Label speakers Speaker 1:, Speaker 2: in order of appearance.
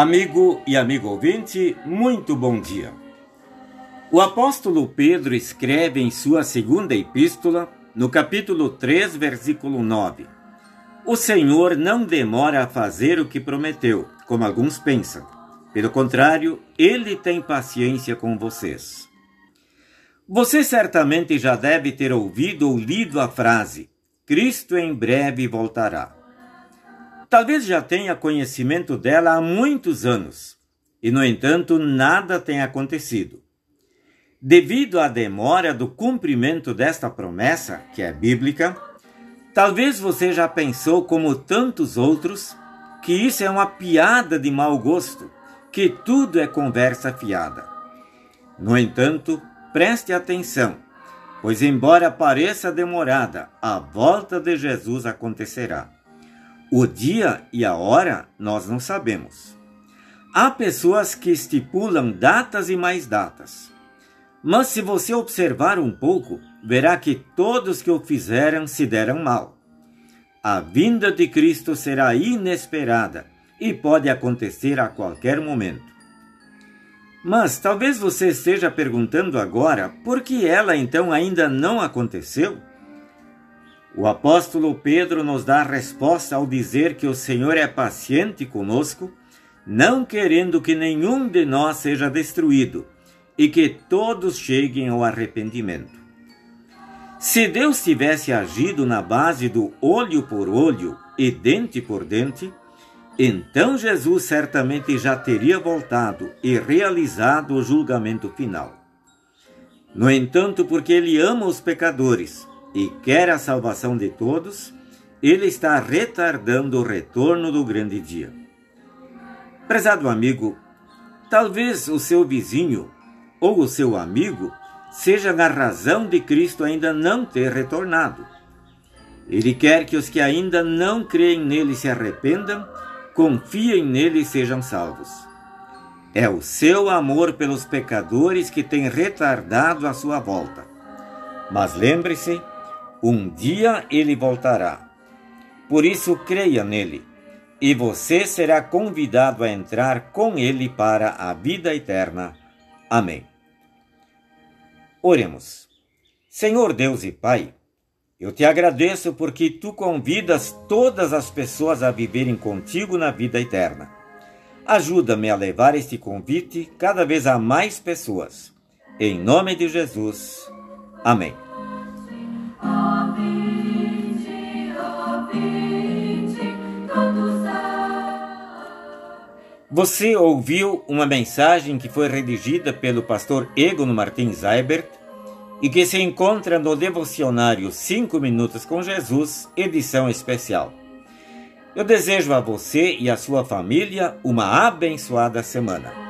Speaker 1: Amigo e amigo ouvinte, muito bom dia. O apóstolo Pedro escreve em sua segunda epístola, no capítulo 3, versículo 9: O Senhor não demora a fazer o que prometeu, como alguns pensam. Pelo contrário, ele tem paciência com vocês. Você certamente já deve ter ouvido ou lido a frase: Cristo em breve voltará. Talvez já tenha conhecimento dela há muitos anos, e no entanto nada tem acontecido. Devido à demora do cumprimento desta promessa, que é bíblica, talvez você já pensou, como tantos outros, que isso é uma piada de mau gosto, que tudo é conversa fiada. No entanto, preste atenção, pois, embora pareça demorada, a volta de Jesus acontecerá. O dia e a hora nós não sabemos. Há pessoas que estipulam datas e mais datas. Mas se você observar um pouco, verá que todos que o fizeram se deram mal. A vinda de Cristo será inesperada e pode acontecer a qualquer momento. Mas talvez você esteja perguntando agora por que ela então ainda não aconteceu? O apóstolo Pedro nos dá a resposta ao dizer que o Senhor é paciente conosco, não querendo que nenhum de nós seja destruído e que todos cheguem ao arrependimento. Se Deus tivesse agido na base do olho por olho e dente por dente, então Jesus certamente já teria voltado e realizado o julgamento final. No entanto, porque ele ama os pecadores, e quer a salvação de todos, ele está retardando o retorno do grande dia. Prezado amigo, talvez o seu vizinho ou o seu amigo seja a razão de Cristo ainda não ter retornado. Ele quer que os que ainda não creem nele se arrependam, confiem nele e sejam salvos. É o seu amor pelos pecadores que tem retardado a sua volta. Mas lembre-se um dia ele voltará. Por isso creia nele, e você será convidado a entrar com ele para a vida eterna. Amém. Oremos. Senhor Deus e Pai, eu te agradeço porque tu convidas todas as pessoas a viverem contigo na vida eterna. Ajuda-me a levar este convite cada vez a mais pessoas. Em nome de Jesus. Amém. Você ouviu uma mensagem que foi redigida pelo pastor Egon Martins Eibert e que se encontra no devocionário 5 Minutos com Jesus, edição especial. Eu desejo a você e a sua família uma abençoada semana.